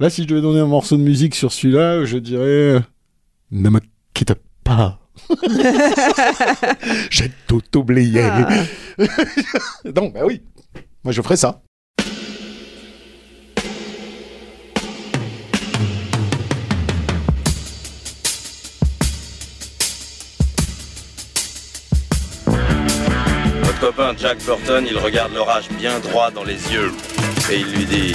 Là, si je devais donner un morceau de musique sur celui-là, je dirais. euh, Ne me quitte pas. J'ai tout oublié. Ah. non, bah oui. Moi, je ferais ça. Votre copain Jack Burton, il regarde l'orage bien droit dans les yeux. Et il lui dit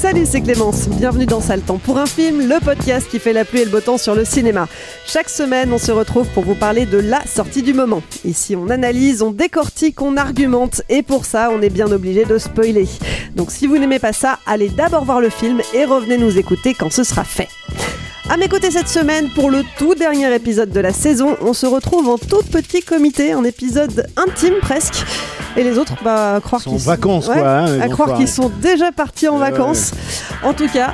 Salut, c'est Clémence. Bienvenue dans Temps pour un film, le podcast qui fait la pluie et le beau temps sur le cinéma. Chaque semaine, on se retrouve pour vous parler de la sortie du moment. Ici, on analyse, on décortique, on argumente, et pour ça, on est bien obligé de spoiler. Donc, si vous n'aimez pas ça, allez d'abord voir le film et revenez nous écouter quand ce sera fait. À mes côtés cette semaine, pour le tout dernier épisode de la saison, on se retrouve en tout petit comité, en épisode intime presque. Et les autres, bah, à croire Ils sont en qu'ils vacances, Ouais, quoi, hein, à croire qu'ils sont déjà partis en vacances. En tout cas,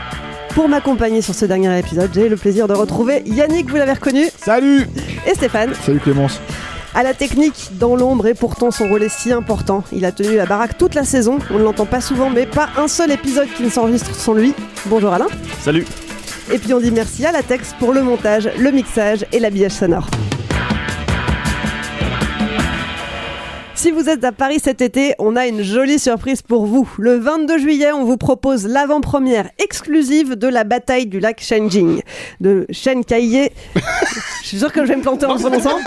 pour m'accompagner sur ce dernier épisode, j'ai le plaisir de retrouver Yannick, vous l'avez reconnu, Salut et Stéphane. Salut Clémence. À la technique, dans l'ombre, et pourtant son rôle est si important. Il a tenu la baraque toute la saison, on ne l'entend pas souvent, mais pas un seul épisode qui ne s'enregistre sans lui. Bonjour Alain. Salut. Et puis on dit merci à la Tex pour le montage, le mixage et l'habillage sonore. Si vous êtes à Paris cet été, on a une jolie surprise pour vous. Le 22 juillet, on vous propose l'avant-première exclusive de la bataille du lac Shenjing. De Shen Kaiye. Je suis sûr que je vais me planter en prononçant.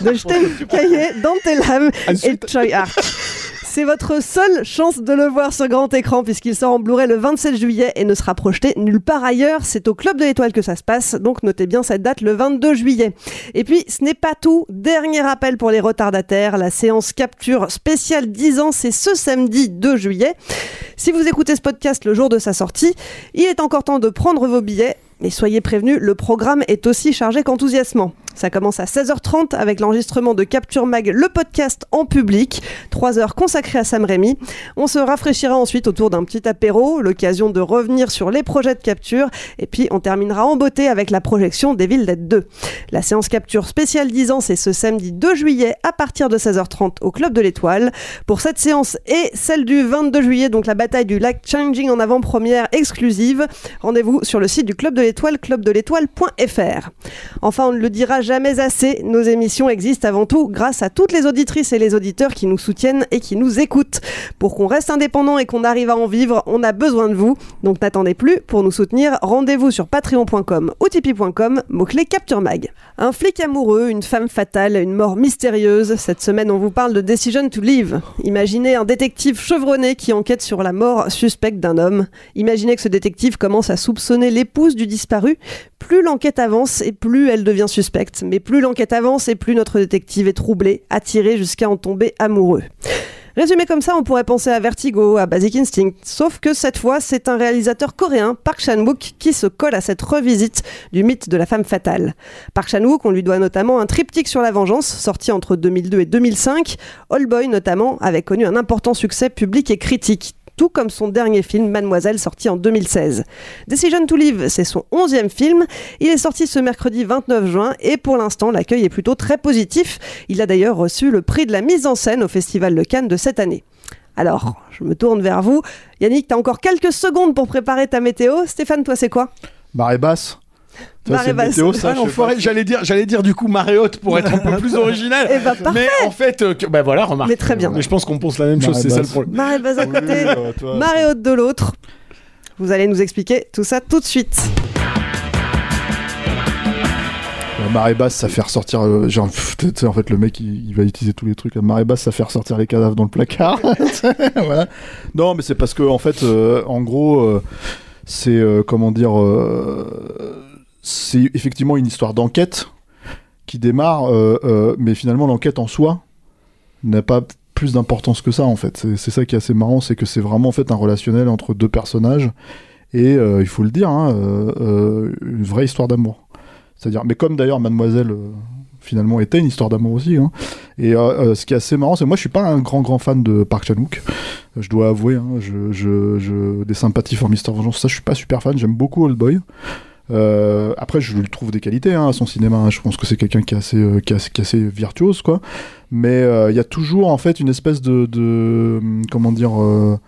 De Shen Kaiye, Dantelam et Choi Ark. C'est votre seule chance de le voir sur grand écran puisqu'il sort en Blu-ray le 27 juillet et ne sera projeté nulle part ailleurs. C'est au Club de l'Étoile que ça se passe, donc notez bien cette date le 22 juillet. Et puis, ce n'est pas tout. Dernier rappel pour les retardataires, la séance capture spéciale 10 ans, c'est ce samedi 2 juillet. Si vous écoutez ce podcast le jour de sa sortie, il est encore temps de prendre vos billets. Mais soyez prévenus, le programme est aussi chargé qu'enthousiasmant. Ça commence à 16h30 avec l'enregistrement de Capture Mag, le podcast en public. 3 heures consacrées à Sam Raimi. On se rafraîchira ensuite autour d'un petit apéro, l'occasion de revenir sur les projets de capture. Et puis on terminera en beauté avec la projection d'Evil Dead 2. La séance capture spéciale 10 ans, c'est ce samedi 2 juillet à partir de 16h30 au Club de l'Étoile. Pour cette séance et celle du 22 juillet, donc la bataille du lac Changing en avant-première exclusive, rendez-vous sur le site du Club de l'Étoile, clubdelétoile.fr. Enfin, on le dira jamais assez, nos émissions existent avant tout grâce à toutes les auditrices et les auditeurs qui nous soutiennent et qui nous écoutent. Pour qu'on reste indépendant et qu'on arrive à en vivre, on a besoin de vous. Donc n'attendez plus, pour nous soutenir, rendez-vous sur patreon.com ou tipeee.com, mot-clé Capture Mag. Un flic amoureux, une femme fatale, une mort mystérieuse. Cette semaine, on vous parle de Decision to Live. Imaginez un détective chevronné qui enquête sur la mort suspecte d'un homme. Imaginez que ce détective commence à soupçonner l'épouse du disparu. Plus l'enquête avance et plus elle devient suspecte. Mais plus l'enquête avance et plus notre détective est troublé, attiré jusqu'à en tomber amoureux. Résumé comme ça, on pourrait penser à Vertigo, à Basic Instinct, sauf que cette fois, c'est un réalisateur coréen, Park Chan-wook, qui se colle à cette revisite du mythe de la femme fatale. Park Chan-wook, on lui doit notamment un triptyque sur la vengeance, sorti entre 2002 et 2005. All Boy, notamment, avait connu un important succès public et critique tout comme son dernier film Mademoiselle sorti en 2016. Decision to Live, c'est son onzième film. Il est sorti ce mercredi 29 juin et pour l'instant l'accueil est plutôt très positif. Il a d'ailleurs reçu le prix de la mise en scène au Festival de Cannes de cette année. Alors, je me tourne vers vous. Yannick, t'as encore quelques secondes pour préparer ta météo. Stéphane, toi c'est quoi? Marée basse. J'allais dire, j'allais dire du coup marée haute pour être un peu plus original. Eh ben, mais en fait, euh, que- bah voilà, remarque. Mais très bien. Mais je pense qu'on pense la même chose, c'est ça le problème. Marée basse à côté, marée haute de l'autre. Vous allez nous expliquer tout ça tout de suite. La marée basse, ça fait ressortir. euh, genre, pff, tu sais, en fait, le mec, il, il va utiliser tous les trucs. La marée basse, ça fait ressortir les cadavres dans le placard. voilà. Non, mais c'est parce que, en fait, euh, en gros, euh, c'est euh, comment dire. euh, c'est effectivement une histoire d'enquête qui démarre, euh, euh, mais finalement, l'enquête en soi n'a pas plus d'importance que ça, en fait. C'est ça qui est assez marrant, c'est que c'est vraiment en fait un relationnel entre deux personnages et euh, il faut le dire, hein, une vraie histoire d'amour. C'est-à-dire, mais comme d'ailleurs Mademoiselle finalement était une histoire d'amour aussi. hein. Et ce qui est assez marrant, c'est que moi je suis pas un grand grand fan de Park Chan-wook. Euh, Je dois avouer, hein, des sympathies pour Mister Vengeance, ça je suis pas super fan. J'aime beaucoup Old Boy. Euh, après, je lui trouve des qualités hein, à son cinéma. hein. Je pense que c'est quelqu'un qui est assez, euh, qui qui est assez virtuose, quoi. Mais euh, il y a toujours en fait une espèce de, comment dire. euh,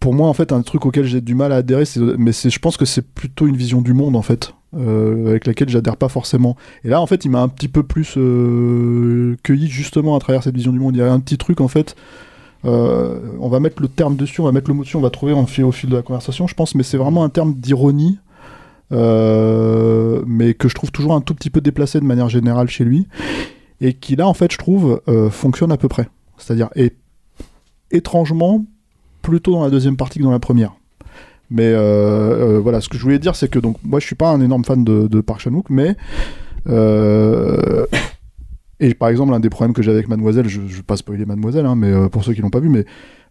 pour moi, en fait, un truc auquel j'ai du mal à adhérer, mais je pense que c'est plutôt une vision du monde, en fait, avec laquelle j'adhère pas forcément. Et là, en fait, il m'a un petit peu plus cueilli justement à travers cette vision du monde. Il y a un petit truc, en fait. on va mettre le terme dessus, on va mettre le mot dessus, on va trouver en fil, au fil de la conversation, je pense, mais c'est vraiment un terme d'ironie, euh, mais que je trouve toujours un tout petit peu déplacé de manière générale chez lui, et qui là, en fait, je trouve, euh, fonctionne à peu près. C'est-à-dire, et étrangement, plutôt dans la deuxième partie que dans la première. Mais euh, voilà, ce que je voulais dire, c'est que donc moi, je suis pas un énorme fan de, de Park Chan-wook, mais et par exemple, un des problèmes que j'ai avec Mademoiselle, je, je vais pas spoiler Mademoiselle, hein, mais euh, pour ceux qui l'ont pas vu, mais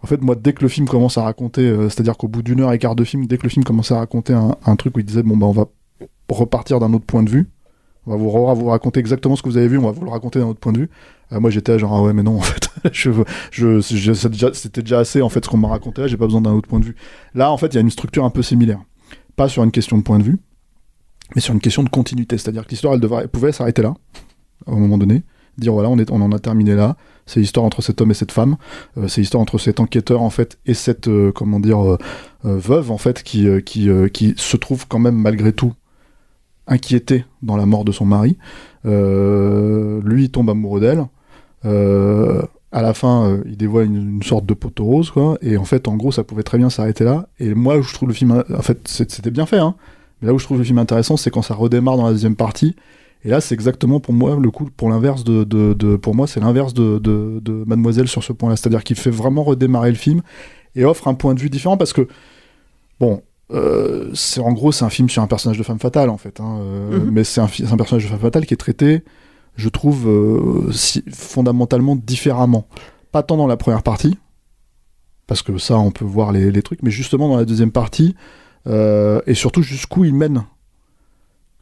en fait, moi, dès que le film commence à raconter, euh, c'est-à-dire qu'au bout d'une heure et quart de film, dès que le film commençait à raconter un, truc où il disait bon bah on va repartir d'un autre point de vue, on va vous, raconter exactement ce que vous avez vu, on va vous le raconter d'un autre point de vue. Euh, moi, j'étais genre ah ouais, mais non, en fait, c'était déjà assez en fait ce qu'on m'a raconté là, j'ai pas besoin d'un autre point de vue. Là, en fait, il y a une structure un peu similaire, pas sur une question de point de vue, mais sur une question de continuité, c'est-à-dire que l'histoire, elle, elle pouvait s'arrêter là, à un moment donné, dire voilà, on, en a terminé là, c'est l'histoire entre cet homme et cette femme, euh, c'est l'histoire entre cet enquêteur en fait et cette euh, comment dire euh, veuve en fait qui qui qui se trouve quand même malgré tout inquiétée dans la mort de son mari. Lui il tombe amoureux d'elle. À la fin, il dévoile une, une sorte de poteau rose, quoi. Et en fait, en gros, ça pouvait très bien s'arrêter là. Et moi, je trouve le film, en fait, c'était bien fait, hein. Mais là où je trouve le film intéressant, c'est quand ça redémarre dans la deuxième partie. Et là, c'est exactement pour moi le coup, pour l'inverse de, de, de- pour moi, c'est l'inverse de, de, de Mademoiselle sur ce point-là. C'est-à-dire qu'il fait vraiment redémarrer le film et offre un point de vue différent parce que, bon, euh, c'est en gros, c'est un film sur un personnage de femme fatale en fait, hein, euh, Mhm. mais c'est un, personnage de femme fatale qui est traité, je trouve, euh, si- fondamentalement différemment. Pas tant dans la première partie, parce que ça, on peut voir les, les trucs, mais justement dans la deuxième partie, et surtout jusqu'où il mène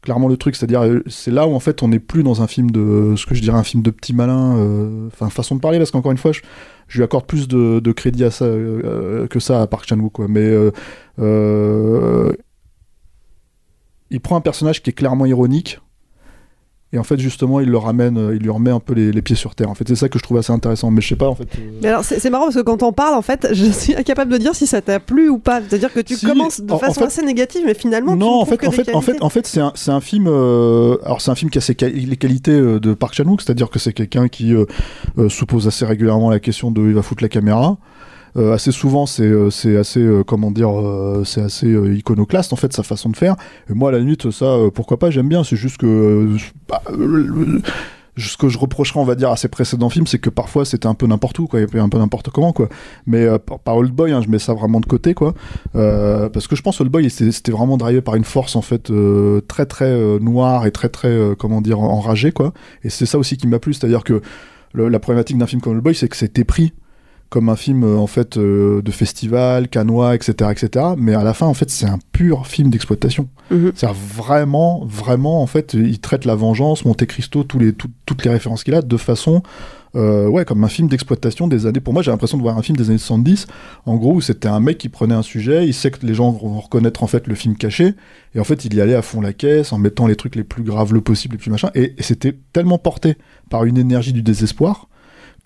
clairement le truc, c'est-à-dire euh, c'est là où en fait on n'est plus dans un film de ce que je dirais un film de petit malin, euh, enfin façon de parler parce qu'encore une fois je, lui accorde plus de, crédit à ça euh, que ça à Park Chan Wook mais il prend un personnage qui est clairement ironique et en fait justement il le ramène, euh, il lui remet un peu les, les pieds sur terre. En fait c'est ça que je trouve assez intéressant, mais je sais pas en fait. euh, Mais alors, c'est marrant parce que quand on parle, en fait, je suis incapable de dire si ça t'a plu ou pas. C'est-à-dire que tu Si, commences de en- en façon fait- assez négative, mais finalement, tu non, ne en fait, en fait, en fait, qualités. en fait, c'est un, film. euh, alors, c'est un film qui a ses les qualités de Park Chan-wook, c'est-à-dire que c'est quelqu'un qui euh, se pose assez régulièrement la question de il va foutre la caméra. Euh, assez souvent, c'est euh, assez euh, comment dire, euh, c'est assez iconoclaste en fait sa façon de faire. Et moi, à la limite, ça, pourquoi pas, j'aime bien. C'est juste que bah, ce que je reprocherais, on va dire, à ses précédents films, c'est que parfois c'était un peu n'importe où, quoi. Avait un peu n'importe comment, quoi. Mais euh, par, Old Boy, hein, je mets ça vraiment de côté, quoi. Parce que je pense Old Boy, c'était vraiment drivé par une force, en fait, très, très noire et très, très, comment dire, enragée, quoi. Et c'est ça aussi qui m'a plu, c'est-à-dire que la problématique d'un film comme Old Boy, c'est que c'était pris comme un film euh, en fait euh, de festival, canois, etc., etc. Mais à la fin, en fait, c'est un pur film d'exploitation. Mhm. C'est vraiment, vraiment, en fait, il traite la vengeance, Monte Cristo, tous les, tout- toutes les références qu'il a, de façon, euh, ouais, comme un film d'exploitation des années. Pour moi, j'ai l'impression de voir un film des années 70, en gros, où c'était un mec qui prenait un sujet, il sait que les gens vont reconnaître en fait le film caché, et en fait, il y allait à fond la caisse, en mettant les trucs les plus graves le possible, les plus machin, et, et c'était tellement porté par une énergie du désespoir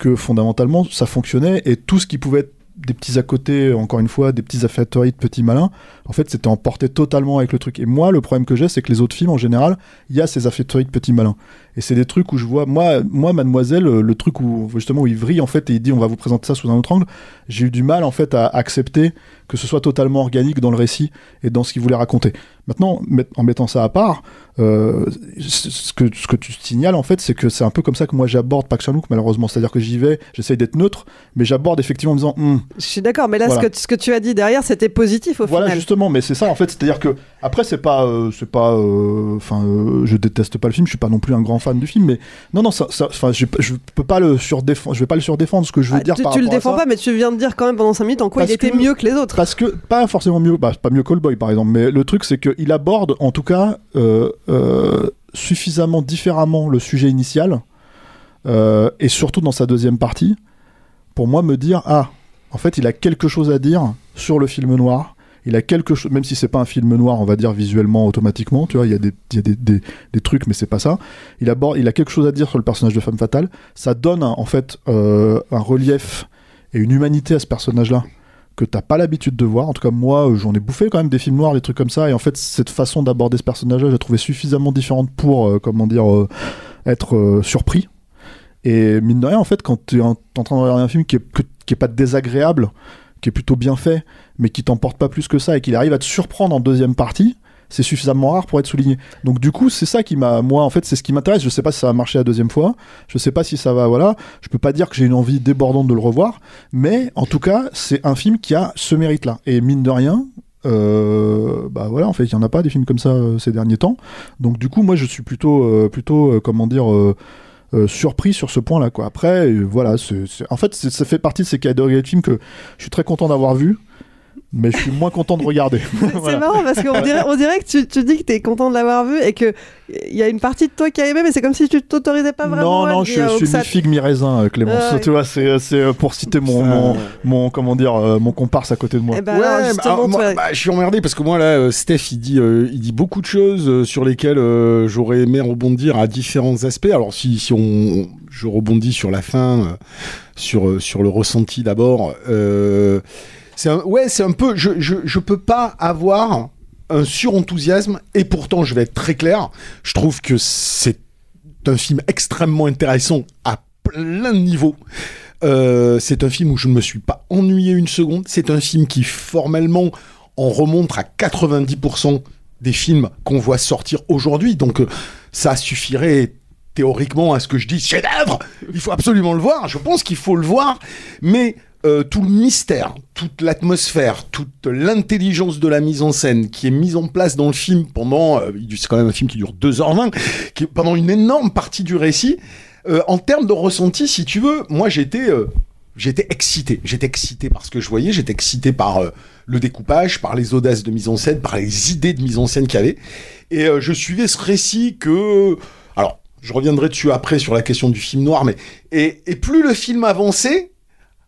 que fondamentalement ça fonctionnait et tout ce qui pouvait être des petits à côté, encore une fois, des petits affectories de petits malins, en fait c'était emporté totalement avec le truc. Et moi, le problème que j'ai, c'est que les autres films, en général, il y a ces affectories de petits malins. Et c'est des trucs où je vois, moi, moi Mademoiselle, euh, le truc où justement où il vrille, en fait, et il dit on va vous présenter ça sous un autre angle, j'ai eu du mal, en fait, à accepter que ce soit totalement organique dans le récit et dans ce qu'il voulait raconter. Maintenant, en mettant ça à part, euh, ce que, ce que tu signales, en fait, c'est que c'est un peu comme ça que moi j'aborde Park Chan-wook, malheureusement. C'est-à-dire que j'y vais, j'essaye d'être neutre, mais j'aborde effectivement en disant, Hum, Je suis d'accord, mais là, Voilà. ce, que, ce que tu as dit derrière, c'était positif au voilà, final. justement, mais c'est ça, en fait, c'est-à-dire que, après, c'est pas, euh, c'est pas, euh, enfin, euh, je déteste pas le film, je suis pas non plus un grand fan du film, mais non, non, ça, enfin, je, je peux pas le surdéfendre, je vais pas le surdéfendre, ce que je veux Ah, dire tu, par tu le défends pas, mais tu viens de dire quand même pendant 5 minutes en quoi il Parce était que- mieux que les autres. Parce que, pas forcément mieux, bah, pas mieux Callboy par exemple, mais le truc c'est qu'il aborde en tout cas euh, euh, suffisamment différemment le sujet initial, euh, et surtout dans sa deuxième partie, pour moi me dire, ah, en fait il a quelque chose à dire sur le film noir, il a quelque chose, même si c'est pas un film noir, on va dire visuellement automatiquement, tu vois, il y a des, il trucs, mais c'est pas ça. Il aborde, il a quelque chose à dire sur le personnage de femme fatale. Ça donne en fait un relief et une humanité à ce personnage-là que t'as pas l'habitude de voir. En tout cas, moi, euh, j'en ai bouffé quand même des films noirs, des trucs comme ça. Et en fait, cette façon d'aborder ce personnage-là, je l'ai trouvé suffisamment différente pour, euh, comment dire, euh, être surpris. Et mine de rien, en fait, quand tu es en, train de regarder un film qui est, qui est pas désagréable, qui est plutôt bien fait, mais qui t'emporte pas plus que ça et qu'il arrive à te surprendre en deuxième partie, c'est suffisamment rare pour être souligné. Donc du coup, c'est ça qui m'a, moi, en fait, c'est ce qui m'intéresse. Je sais pas si ça va marcher la deuxième fois. Je sais pas si ça va, voilà. Je peux pas dire que j'ai une envie débordante de le revoir, mais en tout cas, c'est un film qui a ce mérite-là. Et mine de rien. Euh, bah voilà, en fait, il y en a pas des films comme ça euh, ces derniers temps. Donc du coup, moi, je suis plutôt, euh, plutôt, comment dire, surpris sur ce point-là. Quoi. Après, voilà, en fait, ça fait partie de ces catégories de films que je suis très content d'avoir vu, mais je suis moins content de regarder. C'est Voilà. marrant parce qu'on dirait, on dirait que tu, tu dis que t'es content de l'avoir vu et que il y a une partie de toi qui a aimé, mais c'est comme si tu t'autorisais pas vraiment. Non, non, je, dire, je ou suis que ça- mi-figue, mi-raisin, euh, Clémence. Tu vois, c'est, c'est euh, pour citer mon, mon, mon, comment dire, euh, mon comparse à côté de moi. Eh ben ouais, alors, bah, moi, bah, je suis emmerdé parce que moi là, Steph, il dit, euh, il dit beaucoup de choses sur lesquelles euh, j'aurais aimé rebondir à différents aspects. Alors si, si on, je rebondis sur la fin, sur sur le ressenti d'abord. Euh, c'est un, ouais, c'est un peu, je, je peux pas avoir un surenthousiasme et pourtant je vais être très clair. Je trouve que c'est un film extrêmement intéressant à plein de niveaux. Euh, c'est un film où je ne me suis pas ennuyé une seconde. C'est un film qui formellement en remonte à 90% des films qu'on voit sortir aujourd'hui. Donc euh, ça suffirait théoriquement à ce que je dise chef-d'œuvre. Il faut absolument le voir. Je pense qu'il faut le voir, mais euh, tout le mystère, toute l'atmosphère, toute l'intelligence de la mise en scène qui est mise en place dans le film pendant, euh, c'est quand même un film qui dure 2h20, qui pendant une énorme partie du récit. Euh, en termes de ressenti, si tu veux, moi j'étais euh, j'étais excité. J'étais excité par ce que je voyais, j'étais excité par euh, le découpage, par les audaces de mise en scène, par les idées de mise en scène qu'il y avait. Et je suivais ce récit que... Alors, je reviendrai dessus après sur la question du film noir, mais... Et, et plus le film avançait,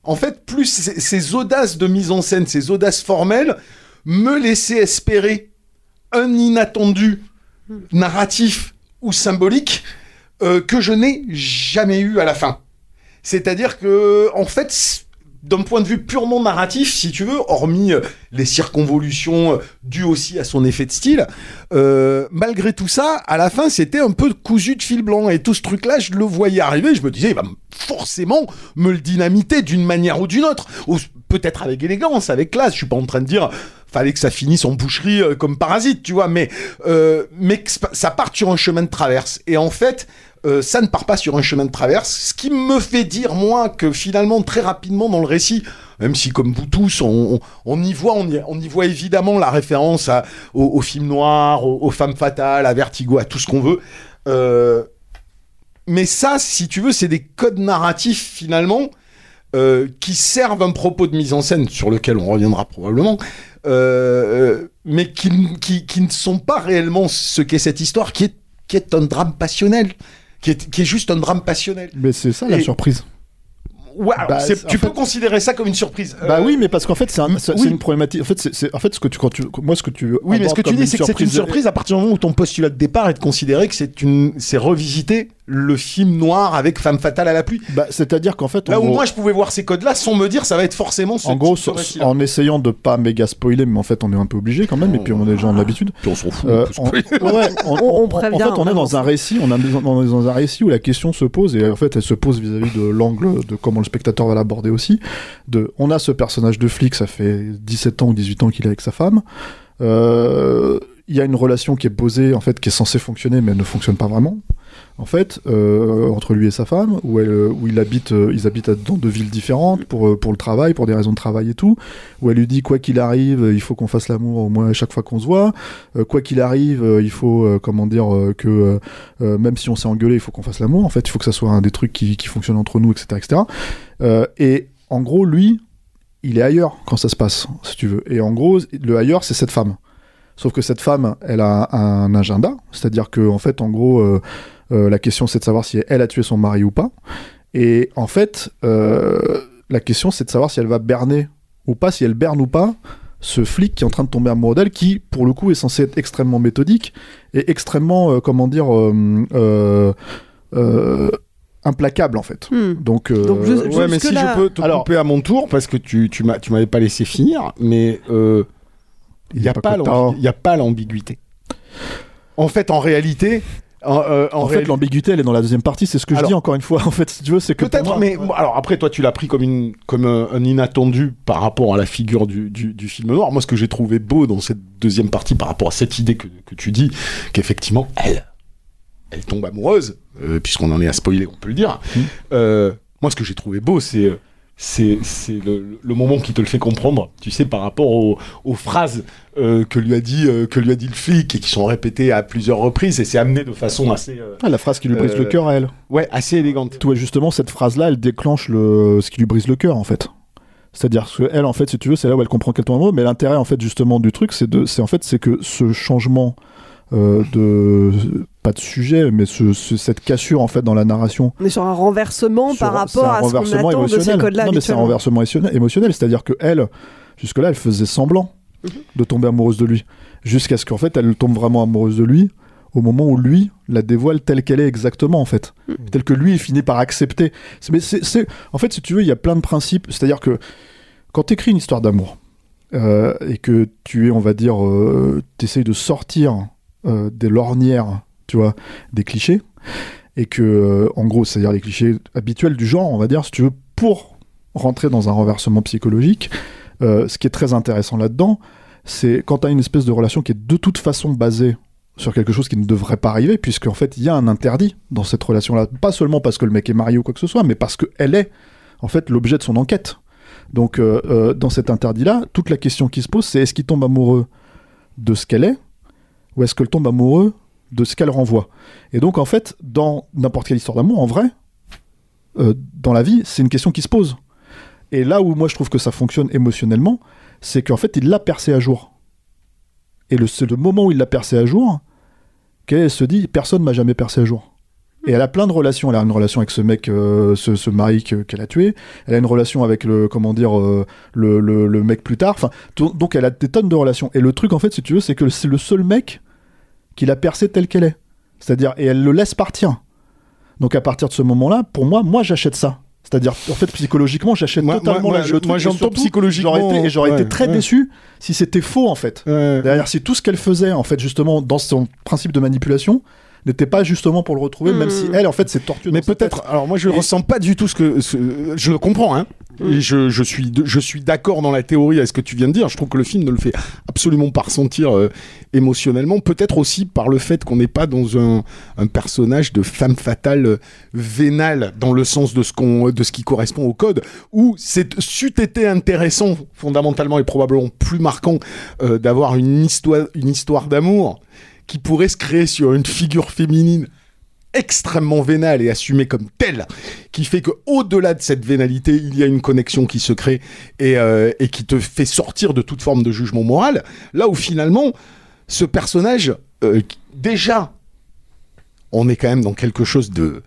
en fait, plus ces, ces audaces de mise en scène, ces audaces formelles, me laissaient espérer un inattendu narratif ou symbolique euh, que je n'ai jamais eu à la fin. C'est-à-dire que, en fait, d'un point de vue purement narratif, si tu veux, hormis euh, les circonvolutions euh, dues aussi à son effet de style, euh, malgré tout ça, à la fin, c'était un peu cousu de fil blanc. Et tout ce truc-là, je le voyais arriver, je me disais, il va forcément me le dynamiter d'une manière ou d'une autre. Ou peut-être avec élégance, avec classe. Je suis pas en train de dire, fallait que ça finisse en boucherie comme parasite, tu vois, mais, euh, mais que ça parte sur un chemin de traverse. Et en fait, euh, ça ne part pas sur un chemin de traverse, ce qui me fait dire, moi, que finalement, très rapidement dans le récit, même si comme vous tous, on, y voit, on y, voit évidemment la référence à, au, au film noir, aux, aux femmes fatales, à Vertigo, à tout ce qu'on veut. Euh, mais ça, si tu veux, c'est des codes narratifs finalement euh, qui servent un propos de mise en scène sur lequel on reviendra probablement, mais qui, ne sont pas réellement ce qu'est cette histoire, qui est un drame passionnel, qui est, qui est juste un drame passionnel. Mais c'est ça la Et- surprise. Bah, tu peux fait- considérer ça comme une surprise. Bah Euh, oui, mais parce qu'en fait, c'est un- c'est oui. c'est une problématique. En fait, c'est- en fait ce que tu, quand tu, moi, ce que tu. Oui, mais ce que tu dis, c'est que c'est une surprise à partir du moment où ton postulat de départ est de considérer que c'est une, c'est revisiter le film noir avec Femme fatale à la pluie. Bah, c'est-à-dire qu'en fait, en Là où gros, moi je pouvais voir ces codes-là sans me dire ça va être forcément ce en gros, en essayant de pas méga spoiler, mais en fait, on est un peu obligé quand même, et puis on est des gens de l'habitude. Puis on s'en fout. Euh, on ouais, on- On- on en fait, on est dans un récit, on est dans, dans- dans un récit où la question se pose, et en fait, elle se pose vis-à-vis de l'angle de comment le spectateur va l'aborder aussi. De, on a ce personnage de flic, ça fait 17 ans ou 18 ans qu'il est avec sa femme. Euh, il y a une relation qui est posée, en fait, qui est censée fonctionner, mais elle ne fonctionne pas vraiment. En fait, euh, entre lui et sa femme, où, euh, il habite, euh, ils habitent dans deux villes différentes pour, pour le travail, pour des raisons de travail et tout, où elle lui dit quoi qu'il arrive, il faut qu'on fasse l'amour au moins chaque fois qu'on se voit, quoi qu'il arrive, il faut, comment dire, que même si on s'est engueulé, il faut qu'on fasse l'amour, en fait, il faut que ça soit un des trucs qui, qui fonctionnent entre nous, etc. etc. Et en gros, lui, il est ailleurs quand ça se passe, si tu veux. Et en gros, le ailleurs, c'est cette femme. Sauf que cette femme, elle a un agenda, c'est-à-dire que en fait, en gros, la question c'est de savoir si elle a tué son mari ou pas. Et en fait, euh, la question c'est de savoir si elle va berner ou pas, si elle berne ou pas ce flic qui est en train de tomber amoureux d'elle, qui pour le coup est censé être extrêmement méthodique et extrêmement, euh, comment dire, euh, euh, euh, implacable en fait. Hmm. Donc, euh, Donc, je- Ouais, mais si je peux te Alors- couper à mon tour, parce que tu, tu m'as- tu m'avais pas laissé finir, mais euh, il n'y a, pas il a pas l'ambiguïté. En fait, en réalité, en, euh, en En fait, l'ambiguïté, elle est dans la deuxième partie. C'est ce que Alors- je dis encore une fois. En fait, si tu veux, c'est que Peut-être, mais alors après, toi, tu l'as pris comme, une, comme un, un inattendu par rapport à la figure du, du, du film noir. Moi, ce que j'ai trouvé beau dans cette deuxième partie par rapport à cette idée que, que tu dis, qu'effectivement, elle, elle tombe amoureuse, euh, puisqu'on en est à spoiler, on peut le dire. Mm. Euh, moi, ce que j'ai trouvé beau, c'est c'est c'est le, le moment qui te le fait comprendre, tu sais, par rapport aux, aux phrases euh, que lui a dit euh, que lui a dit le flic et qui sont répétées à plusieurs reprises et c'est amené de façon assez euh, Ah, la phrase qui lui brise Euh, le cœur à elle. ouais assez élégante. Tout, justement, cette phrase-là, elle déclenche le... ce qui lui brise le cœur, en fait. C'est-à-dire que elle, en fait, si tu veux, c'est là où elle comprend qu'elle tombe amoureuse. Mais l'intérêt, en fait, justement, du truc, c'est de, c'est en fait, c'est que ce changement euh, de pas de sujet, mais ce, ce- cette cassure en fait dans la narration. On est sur un renversement sur- par rapport à ce qu'on attend de ces codes-là Non, mais c'est un renversement émotionnel, c'est-à-dire que elle, jusque-là, elle faisait semblant Mhm. de tomber amoureuse de lui, jusqu'à ce qu'en fait, elle tombe vraiment amoureuse de lui au moment où lui la dévoile telle qu'elle est exactement en fait, Mhm. telle que lui finit par accepter. Mais c'est, en fait, si tu veux, il y a plein de principes, c'est-à-dire que quand tu écris une histoire d'amour euh, et que tu es, on va dire, euh, t'essayes de sortir euh, des lornières, tu vois, des clichés, et que, euh, en gros, c'est-à-dire les clichés habituels du genre, on va dire, si tu veux, pour rentrer dans un renversement psychologique, euh, ce qui est très intéressant là-dedans, c'est quand tu as une espèce de relation qui est de toute façon basée sur quelque chose qui ne devrait pas arriver, puisqu'en fait, il y a un interdit dans cette relation-là. Pas seulement parce que le mec est marié ou quoi que ce soit, mais parce qu'elle est, en fait, l'objet de son enquête. Donc, euh, dans cet interdit-là, toute la question qui se pose, c'est est-ce qu'il tombe amoureux de ce qu'elle est, ou est-ce qu'elle tombe amoureux de ce qu'elle renvoie Et donc, en fait, dans n'importe quelle histoire d'amour, en vrai, euh, dans la vie, c'est une question qui se pose. Et là où moi je trouve que ça fonctionne émotionnellement, c'est qu'en fait, il l'a percé à jour. Et c'est le moment où il l'a percé à jour qu'elle se dit personne m'a jamais percé à jour. Et elle a plein de relations. Elle a une relation avec ce mec, euh, ce, mari que- qu'elle a tué. Elle a une relation avec le, comment dire, euh, le, mec plus tard. Donc elle a des tonnes de relations. Et le truc, en fait, si tu veux, c'est que c'est le seul mec qui l'a percé telle qu'elle est. C'est-à-dire, et elle le laisse partir. Donc à partir de ce moment-là, pour moi, moi j'achète ça. C'est-à-dire, en fait, psychologiquement, j'achète totalement moi- la- le moi, j'entends psychologiquement, j'aurais été- Et j'aurais ouais, été très ouais. déçu si c'était faux, en fait. Ouais. Derrière, si tout ce qu'elle faisait, en fait, justement, dans son principe de manipulation, n'était pas justement pour le retrouver, même si elle, en fait, c'est tortueux. Mais peut-être. Alors moi, je Et- ressens pas du tout ce que. ce- je le comprends, hein. Et je, je suis, de- je suis d'accord dans la théorie avec ce que tu viens de dire. Je trouve que le film ne le fait absolument pas ressentir euh, émotionnellement. Peut-être aussi par le fait qu'on n'est pas dans un, un personnage de femme fatale euh, vénale dans le sens de ce qu'on, de ce qui correspond au code. Où c'est c'eût été intéressant, fondamentalement et probablement plus marquant, euh, d'avoir une histoire, une histoire d'amour qui pourrait se créer sur une figure féminine extrêmement vénale et assumée comme telle, qui fait que au-delà de cette vénalité, il y a une connexion qui se crée et, euh, qui te fait sortir de toute forme de jugement moral. Là où finalement, ce personnage, euh, déjà, on est quand même dans quelque chose de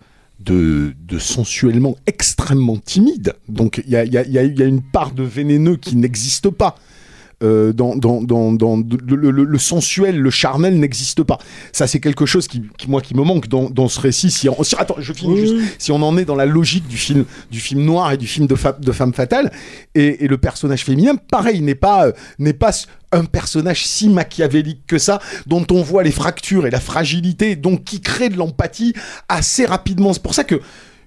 sensuellement extrêmement timide. Donc il y a une part de vénéneux qui n'existe pas. Euh, dans, dans, dans, dans le, le- le- le sensuel, le charnel n'existe pas. Ça, c'est quelque chose qui, qui, moi, qui me manque dans, dans ce récit. Si, on- si- attends, je finis juste. Si on en est dans la logique du film, du film noir et du film de, fa- de femme fatale, et, et le personnage féminin, pareil, n'est pas, euh, n'est pas un personnage si machiavélique que ça, dont on voit les fractures et la fragilité, donc qui crée de l'empathie assez rapidement. C'est pour ça que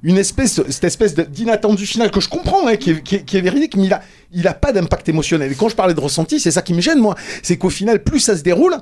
une espèce, cette espèce d'inattendu final que je comprends, hein, qui, est, qui est- qui est véridique, mais il a, il a pas d'impact émotionnel. Et quand je parlais de ressenti, c'est ça qui me gêne, moi. C'est qu'au final, plus ça se déroule,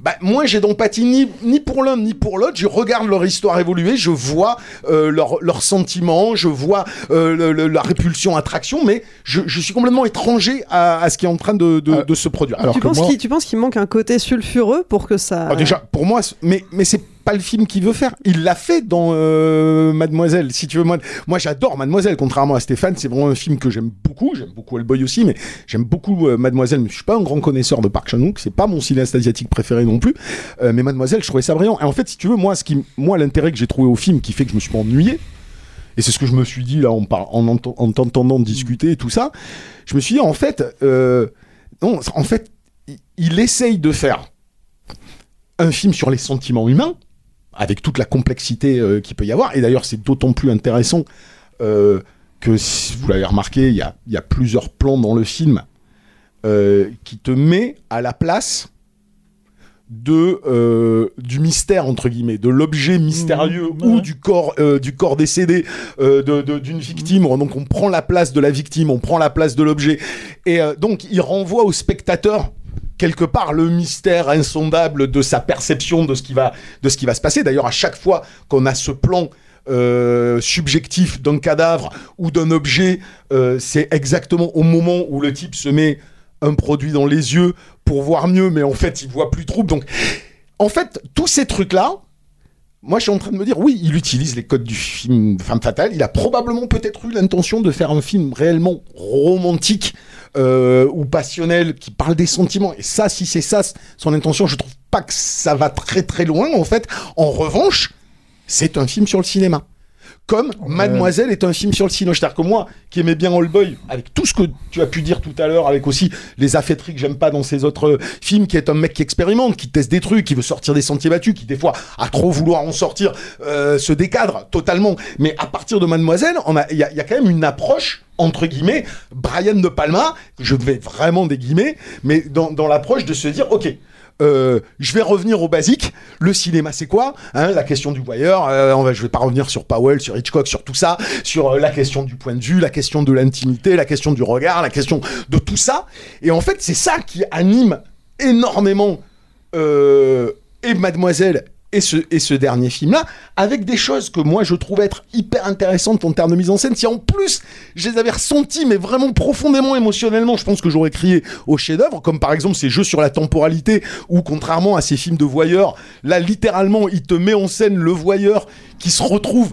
bah, moi, j'ai d'empathie ni, ni pour l'un ni pour l'autre. Je regarde leur histoire évoluer, je vois euh, leurs leurs sentiments, je vois euh, le- le- la répulsion, attraction, mais je, je suis complètement étranger à, à ce qui est en train de, de, Euh, de se produire. alors tu, que penses moi- qu'il, tu penses qu'il manque un côté sulfureux pour que ça. Ah, déjà, pour moi, mais, mais c'est pas le film qu'il veut faire. Il l'a fait dans euh, Mademoiselle. Si tu veux, moi, moi j'adore Mademoiselle, contrairement à Stéphane. C'est vraiment un film que j'aime beaucoup. J'aime beaucoup Hellboy aussi, mais j'aime beaucoup euh, Mademoiselle. Mais je suis pas un grand connaisseur de Park Chan-wook. C'est pas mon cinéaste asiatique préféré non plus. Euh, mais Mademoiselle, je trouvais ça brillant. Et en fait, si tu veux, moi, ce qui, moi, l'intérêt que j'ai trouvé au film, qui fait que je me suis pas ennuyé. Et c'est ce que je me suis dit là en, en, ent- en t'entendant discuter et tout ça. Je me suis dit en fait, non, en fait, il essaye de faire un film sur les sentiments humains, avec toute la complexité euh, qu'il peut y avoir. Et d'ailleurs, c'est d'autant plus intéressant euh, que, si vous l'avez remarqué, il y a, il y a plusieurs plans dans le film euh, qui te met à la place de du mystère entre guillemets de l'objet mystérieux Mmh, ou du corps du corps décédé de- de- d'une victime. Donc on prend la place de la victime on prend la place de l'objet. Et donc il renvoie au spectateur quelque part le mystère insondable de sa perception de ce qui va de ce qui va se passer d'ailleurs à chaque fois qu'on a ce plan euh, subjectif d'un cadavre ou d'un objet, euh, c'est exactement au moment où le type se met un produit dans les yeux pour voir mieux, mais en fait il voit plus trouble. Donc, en fait, tous ces trucs-là, moi je suis en train de me dire, oui, il utilise les codes du film Femme Fatale. Il a probablement peut-être eu l'intention de faire un film réellement romantique euh, ou passionnel qui parle des sentiments. Et ça, si c'est ça son intention, je trouve pas que ça va très très loin en fait. En revanche, c'est un film sur le cinéma. Comme Mademoiselle est un film sur le cinéma. C'est-à-dire que moi, qui aimais bien All Boy, avec tout ce que tu as pu dire tout à l'heure, avec aussi les affaîtries que j'aime pas dans ces autres euh, films, qui est un mec qui expérimente, qui teste des trucs, qui veut sortir des sentiers battus, qui des fois, à trop vouloir en sortir, euh, se décadre totalement. Mais à partir de Mademoiselle, il y y a quand même une approche entre guillemets, Brian De Palma, je vais vraiment des guillemets, mais dans, dans l'approche de se dire, ok, euh, je vais revenir au basique. Le cinéma, c'est quoi hein, La question du voyeur. euh, on va, je vais pas revenir sur Powell, sur Hitchcock, sur tout ça, sur euh, la question du point de vue, la question de l'intimité, la question du regard, la question de tout ça. Et en fait, c'est ça qui anime énormément euh, et Mademoiselle et ce, et ce dernier film-là, avec des choses que moi je trouve être hyper intéressantes en termes de mise en scène. Si en plus je les avais ressenties, mais vraiment profondément émotionnellement, je pense que j'aurais crié au chef-d'œuvre, comme par exemple ces jeux sur la temporalité, où contrairement à ces films de voyeurs, là littéralement il te met en scène le voyeur qui se retrouve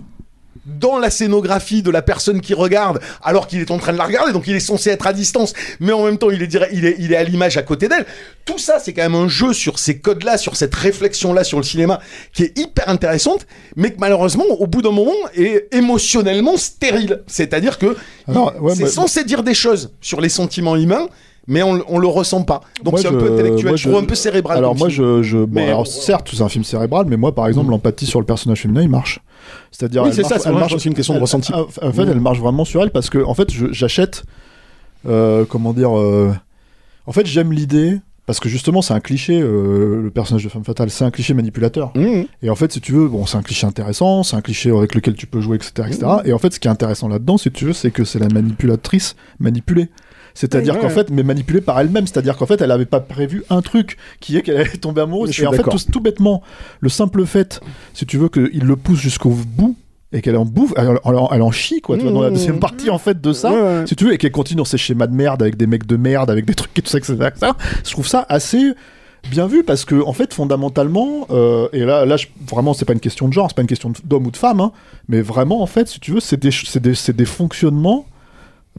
dans la scénographie de la personne qui regarde alors qu'il est en train de la regarder donc il est censé être à distance mais en même temps il est il est, il est à l'image à côté d'elle tout ça c'est quand même un jeu sur ces codes là sur cette réflexion là sur le cinéma qui est hyper intéressante mais que malheureusement au bout d'un moment est émotionnellement stérile c'est à dire que ouais, c'est censé dire des choses sur les sentiments humains mais on, on le ressent pas donc c'est un peu intellectuel moi, je trouve un peu cérébral Alors moi, film. je, je bon, alors certes, c'est un film cérébral, mais moi, par exemple, l'empathie sur le personnage féminin, il marche. C'est-à-dire, Oui, elle c'est marche- ça, c'est elle vrai, marche- c'est une question de elle- ressenti. En fait, elle marche vraiment sur elle parce que, en fait, j'achète, euh, comment dire, euh, en fait, j'aime l'idée. Parce que justement, c'est un cliché, euh, le personnage de femme fatale, c'est un cliché manipulateur. Mmh. Et en fait, si tu veux, bon, c'est un cliché intéressant, c'est un cliché avec lequel tu peux jouer, etc., etc. Mmh. Et en fait, ce qui est intéressant là-dedans, si tu veux, c'est que c'est la manipulatrice manipulée. C'est-à-dire Ouais, qu'en ouais. fait, mais manipulée par elle-même. C'est-à-dire qu'en fait, elle n'avait pas prévu un truc qui est qu'elle allait tomber amoureuse. Et en fait, tout, tout bêtement, le simple fait, si tu veux, qu'il le pousse jusqu'au bout et qu'elle en bouffe, elle, elle en- elle en chie, quoi, tu vois, dans la Mmh. deuxième partie, en fait, de ça. Ouais. Si tu veux, et qu'elle continue dans ses schémas de merde avec des mecs de merde, avec des trucs et tout ça, etc. Je trouve ça assez bien vu parce que en fait fondamentalement euh, et là là je- vraiment c'est pas une question de genre c'est pas une question d'homme ou de femme hein, mais vraiment en fait si tu veux c'est des des, c'est des fonctionnements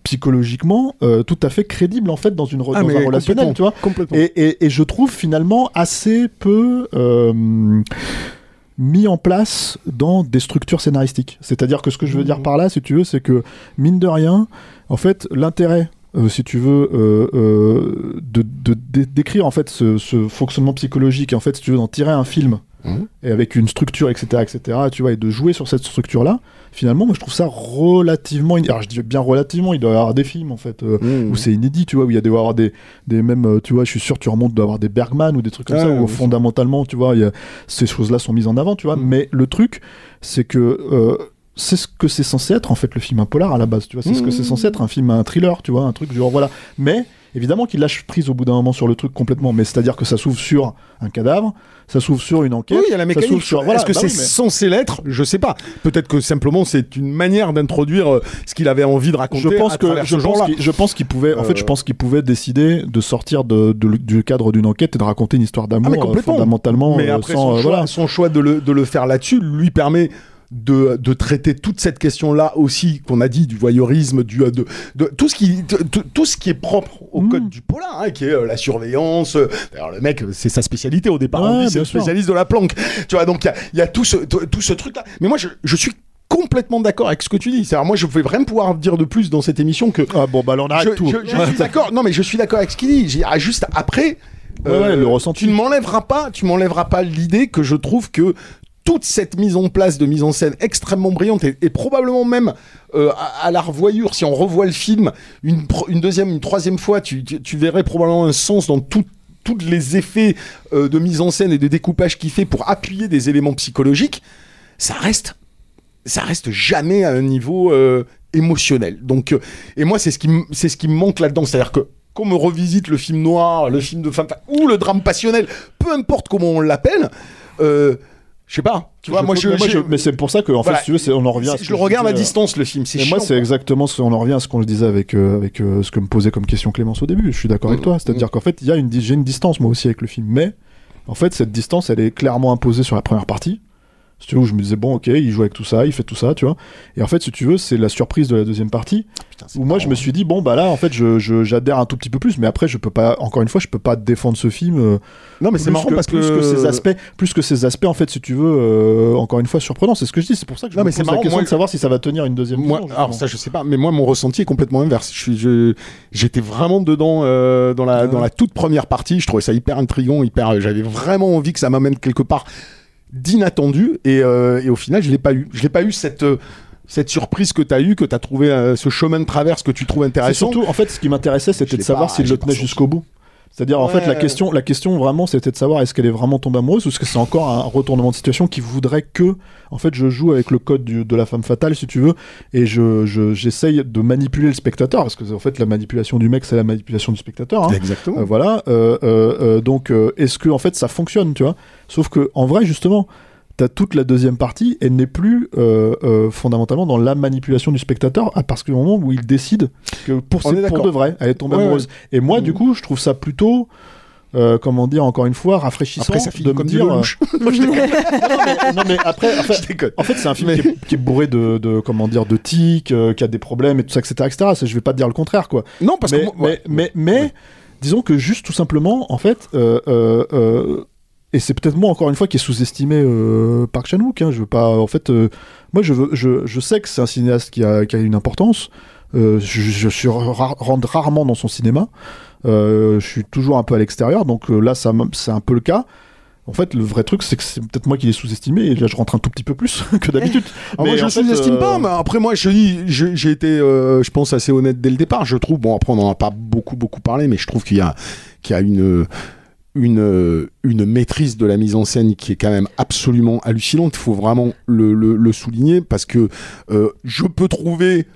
psychologiquement euh, tout à fait crédibles en fait dans une Ah, dans mais un relationnel tu vois. et, et, et je trouve finalement assez peu euh, mis en place dans des structures scénaristiques. C'est-à-dire que ce que je veux dire par là, si tu veux, c'est que, mine de rien, en fait, l'intérêt, euh, si tu veux, euh, euh, de, de- de- d'écrire en fait ce, ce fonctionnement psychologique, et en fait, si tu veux, d'en tirer un film, Mhm. et avec une structure, etc., etc., tu vois, et de jouer sur cette structure-là, finalement, moi, je trouve ça relativement... Alors, je dis bien relativement, il doit y avoir des films, en fait, euh, Mmh. où c'est inédit, tu vois, où il y a des, avoir des, des mêmes, euh, tu vois, je suis sûr, tu remontes d'avoir des Bergman ou des trucs comme Ah, ça, ouais, où fondamentalement, tu vois, il y a- ces choses-là sont mises en avant, tu vois, Mm. mais le truc, c'est que euh, c'est ce que c'est censé être, en fait, le film un polar à la base, tu vois, c'est ce que c'est censé être, un film, un thriller, tu vois, un truc du genre, voilà. Mais Évidemment qu'il lâche prise au bout d'un moment sur le truc complètement, mais c'est-à-dire que ça s'ouvre sur un cadavre, ça s'ouvre sur une enquête. Oui, il y a la mécanique. s'ouvre sur- voilà, Est-ce que bah c'est oui, mais- censé l'être? Je sais pas. Peut-être que simplement c'est une manière d'introduire euh, ce qu'il avait envie de raconter je pense à que je ce pense je pense qu'il pouvait en Euh, fait je pense qu'il pouvait décider de sortir de, de- du cadre d'une enquête et de raconter une histoire Ah, d'amour mais euh, complètement. fondamentalement Mais euh, après, sans, son, euh, choix, voilà. son choix de le, de le faire là-dessus lui permet de, de traiter toute cette question-là aussi qu'on a dit du voyeurisme, du, de, de tout ce qui de- tout ce qui est propre au Mm. code du polar, hein, qui est euh, la surveillance. euh, D'ailleurs, le mec, c'est sa spécialité au départ. Ouais, c'est le sûr. spécialiste de la planque. Tu vois, donc il y y a tout ce tout, ce truc-là. Mais moi, je, je suis complètement d'accord avec ce que tu dis. C'est-à-dire, moi, je vais vraiment pouvoir dire de plus dans cette émission que Ah bon bah alors on arrête je, tout. je- je suis d'accord. Non, mais je suis d'accord avec ce qu'il dit. J'ai- ah, juste après, euh, ouais, le ressenti. Tu ne m'enlèveras pas, tu m'enlèveras pas l'idée que je trouve que toute cette mise en place de mise en scène extrêmement brillante et, probablement même euh, à, à la revoyure, si on revoit le film une, deuxième, une troisième fois, tu, verrais probablement un sens dans tout tous les effets euh, de mise en scène et de découpage qu'il fait pour appuyer des éléments psychologiques, ça reste ça reste jamais à un niveau euh, émotionnel. Donc, et moi, c'est ce qui, c'est ce qui me manque là-dedans. C'est-à-dire que qu'on me revisite le film noir, le film de femme, ou le drame passionnel, peu importe comment on l'appelle, je sais pas. Tu vois, Je moi, je, moi, je- mais c'est pour ça que en Voilà. fait si tu veux on en revient à ce je le regarde à euh, distance, le film. C'est Et moi, c'est exactement ce on en revient à ce qu'on disait avec euh, avec euh, ce que me posait comme question Clémence au début. Je suis d'accord avec toi. C'est-à-dire qu'en fait, il y a une j'ai une distance moi aussi avec le film, mais en fait, cette distance, elle est clairement imposée sur la première partie. Si tu veux, où je me disais bon, ok, il joue avec tout ça, il fait tout ça, tu vois. Et en fait, si tu veux, c'est la surprise de la deuxième partie Putain, c'est où moi, je me suis dit bon, bah là, en fait, je je- j'adhère un tout petit peu plus, mais après, je peux pas. Encore une fois, je peux pas défendre ce film. euh, Non, mais c'est marrant que, parce plus que, que ces aspects, plus que ces aspects, en fait, si tu veux, euh, encore une fois, surprenant. C'est ce que je dis. C'est pour ça que je Non, me mais c'est pose la marrant, question moi, de savoir si ça va tenir une deuxième. Moi, vision, alors ça je sais pas, mais moi mon ressenti est complètement inverse. Je je- j'étais vraiment dedans euh, dans la dans la toute première partie. Je trouvais ça hyper intriguant, hyper. J'avais vraiment envie que ça m'amène quelque part d'inattendu et, euh, et au final je l'ai pas eu. Je l'ai pas eu cette euh, cette surprise que tu as eu, que tu as trouvé euh, ce chemin de traverse que tu trouves intéressant. surtout, en fait, ce qui m'intéressait, c'était de savoir pas- s'il le ressenti. jusqu'au bout. C'est-à-dire, en fait, la question, la question vraiment, c'était de savoir est-ce qu'elle est vraiment tombée amoureuse ou est-ce que c'est encore un retournement de situation qui voudrait que, en fait, je joue avec le code du- de la femme fatale, si tu veux, et je, je- j'essaye de manipuler le spectateur, parce que, en fait, la manipulation du mec, c'est la manipulation du spectateur. hein. Exactement. Euh, voilà. euh, euh, euh, donc, euh, est-ce que en fait ça fonctionne, tu vois? Sauf que en vrai, justement, t'as toute la deuxième partie, elle n'est plus euh, euh, fondamentalement dans la manipulation du spectateur, à partir du moment où il décide que pour, de vrai, elle est tombée Ouais, amoureuse. Et moi, du Mhm. coup, je trouve ça plutôt. euh, comment dire encore une fois rafraîchissant Après ça de me dire dire. euh, non, mais, non, mais après, Je en fait, c'est un film Mais- qui, est, qui est bourré de, de comment dire de tics, euh, qui a des problèmes et tout ça, etc., etc. Je vais pas te dire le contraire, quoi Non parce mais, que moi- mais, ouais. mais, mais disons que juste tout simplement, en fait, et c'est peut-être moi encore une fois qui est sous-estimé euh, Park. Hein, je veux pas, en fait, euh, moi je veux, je, je sais que c'est un cinéaste qui a, qui a une importance. Euh, je, je ra- rentre rarement dans son cinéma. Euh, je suis toujours un peu à l'extérieur, donc là, ça, c'est un peu le cas. En fait, le vrai truc, c'est que c'est peut-être moi qui l'ai sous-estimé, et là, je rentre un tout petit peu plus que d'habitude. Ah, moi, je fait, sous-estime euh, pas, mais après, moi, je dis, j'ai été, euh, je pense, assez honnête dès le départ. Je trouve, bon, après, on n'en a pas beaucoup, beaucoup parlé, mais je trouve qu'il y a, qu'il y a une, une, une maîtrise de la mise en scène qui est quand même absolument hallucinante. Il faut vraiment le, le- le souligner parce que euh, je peux trouver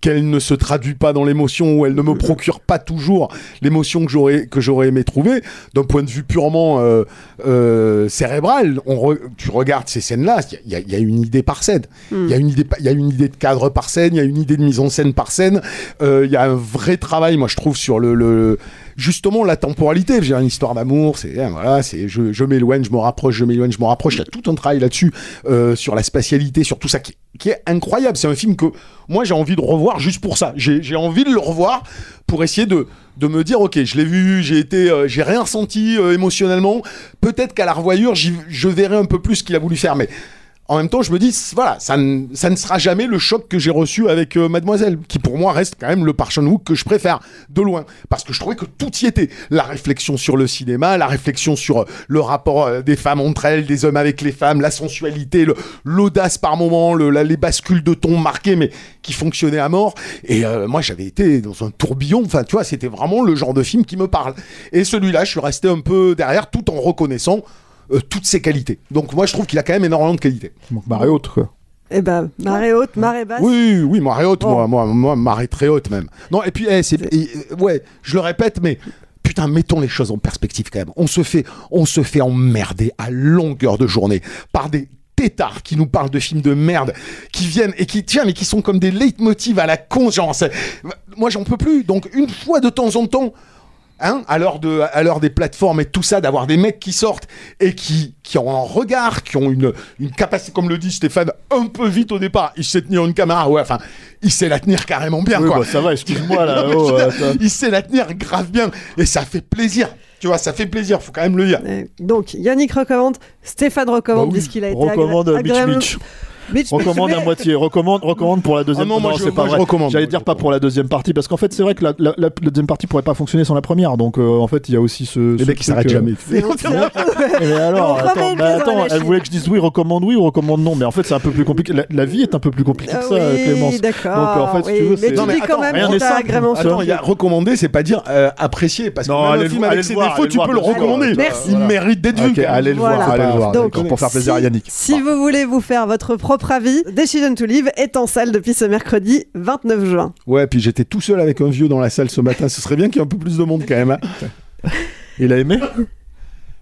qu'elle ne se traduit pas dans l'émotion ou elle ne me procure pas toujours l'émotion que j'aurais que j'aurais aimé trouver. D'un point de vue purement euh, euh, cérébral on re- tu regardes ces scènes là il y, a- il y a une idée par scène. Il y a une idée pa- il y a une idée de cadre par scène il y a une idée de mise en scène par scène. Euh, il y a un vrai travail moi je trouve sur le, le- justement la temporalité. J'ai une histoire d'amour c'est hein, voilà c'est je, m'éloigne je me rapproche je m'éloigne je me rapproche. Il y a tout un travail là-dessus euh, sur la spatialité sur tout ça qui, est incroyable. C'est un film que moi j'ai envie de revoir juste pour ça. J'ai envie de le revoir pour essayer de me dire ok je l'ai vu j'ai été euh, j'ai rien ressenti euh, émotionnellement. Peut-être qu'à la revoyure je verrai un peu plus ce qu'il a voulu faire mais en même temps, je me dis, voilà, ça ne, ça ne sera jamais le choc que j'ai reçu avec euh, Mademoiselle, qui pour moi reste quand même le Park Chan-wook que je préfère de loin, parce que je trouvais que tout y était. La réflexion sur le cinéma, la réflexion sur euh, le rapport euh, des femmes entre elles, des hommes avec les femmes, la sensualité, l'audace par moment, la- les bascules de ton marquées, mais qui fonctionnaient à mort. Et moi, j'avais été dans un tourbillon. Enfin, tu vois, c'était vraiment le genre de film qui me parle. Et celui-là, je suis resté un peu derrière, tout en reconnaissant euh, toutes ses qualités. Donc moi, je trouve qu'il a quand même énormément de qualités. Il manque marée haute, quoi. Eh ben, marée haute, marée basse. Oui, oui, marée haute, Bon. moi, moi, moi, marée très haute même. Non, et puis, eh, c'est, euh, ouais, je le répète, mais putain, mettons les choses en perspective quand même. On se fait, on se fait emmerder à longueur de journée par des tétards qui nous parlent de films de merde, qui viennent et qui, tiens, mais qui sont comme des leitmotivs à la con, genre, moi j'en peux plus. Donc une fois de temps en temps. Hein, à l'heure de, à l'heure des plateformes et tout ça, d'avoir des mecs qui sortent et qui, qui ont un regard, qui ont une, une capacité, comme le dit Stéphane, un peu vite au départ. Il sait tenir une caméra, ouais, enfin, il sait la tenir carrément bien, Oui, quoi. bah, ça va, excuse-moi là. Non, oh, dire, il sait la tenir grave bien et ça fait plaisir. Tu vois, ça fait plaisir, faut quand même le dire. Donc, Yannick recommande, Stéphane recommande, Bah oui. puisqu'il a été Recommande agré- Mitch Mitch. Mitch, Recommande mais- à moitié. Recommande, recommande pour la deuxième. Ah non, moi, je- c'est pas moi, je vrai. recommande. J'allais Moi, dire pas pour la deuxième partie parce qu'en fait c'est vrai que la, la- la- la deuxième partie pourrait pas fonctionner sans la première. Donc euh, en fait il y a aussi ce. Les ce mecs, truc, s'arrêtent euh, jamais. Bon. Mais alors, attends, mais la elle voulait que je dise oui, recommande oui ou recommande non. Mais en fait, c'est un peu plus compliqué. La, la vie est un peu plus compliquée que Ah ça, oui, Clémence. d'accord. Donc, en fait, si tu veux, mais c'est- tu Non, mais dis quand même. Attends, il y a recommander, c'est pas dire euh, apprécier, parce que Non, un le film avec ses défauts, tu peux le recommander. Merci. Il mérite d'être vu. Allez le voir, allez le voir. Pour faire plaisir à Yannick. Si vous voulez vous faire votre propre avis, Decision to Live est en salle depuis ce mercredi 29 juin. Ouais, puis j'étais tout seul avec un vieux dans la salle ce matin. Ce serait bien qu'il y ait un peu plus de monde quand même. hein. Il a aimé?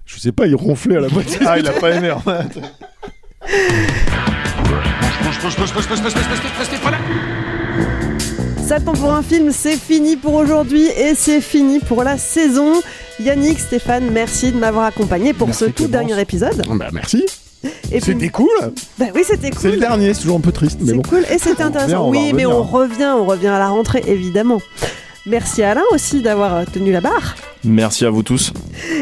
Je sais pas, il ronflait à la boîte. Ah, il a pas aimé. en fait. Ça tombe pour un film, c'est fini pour aujourd'hui et c'est fini pour la saison. Yannick, Stéphane, merci de m'avoir accompagné pour Merci, ce tout Clémence. dernier épisode. Bah, merci. C'était cool. bah oui, c'était C'est le cool. dernier, c'est toujours un peu triste, mais C'est bon. cool et c'était On intéressant. revient, oui, mais on revient, on revient à la rentrée évidemment. Merci à Alain aussi d'avoir euh, tenu la barre. Merci à vous tous.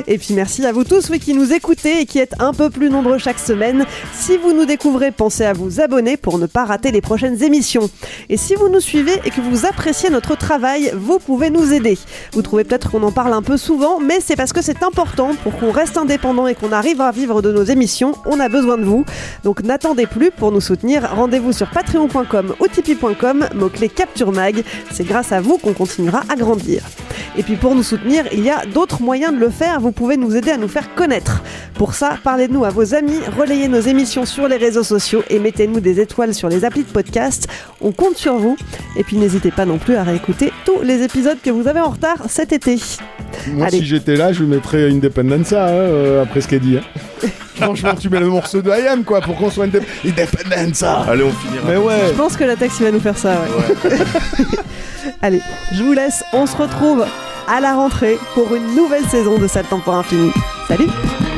Et puis merci à vous tous oui, qui nous écoutez et qui êtes un peu plus nombreux chaque semaine. Si vous nous découvrez, pensez à vous abonner pour ne pas rater les prochaines émissions. Et si vous nous suivez et que vous appréciez notre travail, vous pouvez nous aider. Vous trouvez peut-être qu'on en parle un peu souvent, mais c'est parce que c'est important pour qu'on reste indépendant et qu'on arrive à vivre de nos émissions. On a besoin de vous. Donc n'attendez plus pour nous soutenir. Rendez-vous sur patreon.com ou tipeee.com, mot-clé Capture Mag. C'est grâce à vous qu'on continuera à grandir. Et puis pour nous soutenir, il y a d'autres moyens de le faire. Vous pouvez nous aider à nous faire connaître. Pour ça, parlez-nous à vos amis, relayez nos émissions sur les réseaux sociaux et mettez-nous des étoiles sur les applis de podcast. On compte sur vous. Et puis n'hésitez pas non plus à réécouter tous les épisodes que vous avez en retard cet été. Moi, Allez. si j'étais là, je mettrais Independenza hein, euh, après ce qu'elle dit. hein. Franchement, tu mets le morceau de IAM, quoi, pour qu'on soit indép- Independenza. Allez, on finira. Mais ouais. Je pense que la taxi va nous faire ça. ouais. Allez, je vous laisse. On se retrouve à la rentrée pour une nouvelle saison de Sale Temps pour Infini. Salut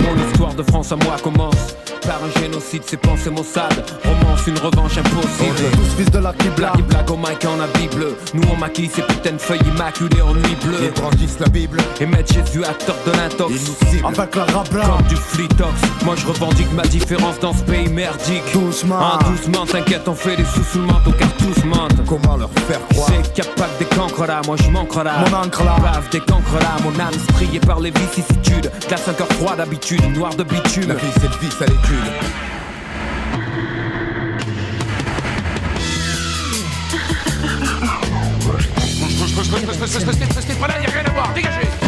Mon histoire de France à moi commence par un génocide, c'est pensées Mossad. Romance, une revanche impossible. Tous fils de la Kibla Blague et blague au mic en habit bleu. Nous on maquille ces putains de feuilles immaculées en nuit bleue. Ils brandissent la Bible Et mettre Jésus acteur de l'intox. Avec la rabla Comme du flitox. Moi je revendique ma différence dans ce pays merdique. Doucement Ah, doucement, t'inquiète, on fait des sous sous le manteau car tous mentent. Comment leur faire croire? C'est capable des cancres là, moi je manquerai là. Mon encre là. Bave des cancres là, mon âme striée par les vicissitudes. Glace un cœur froid d'habitude, noir de bitume. La vie c'est le vice à l'étude Restez pas là, y'a rien à voir, dégagez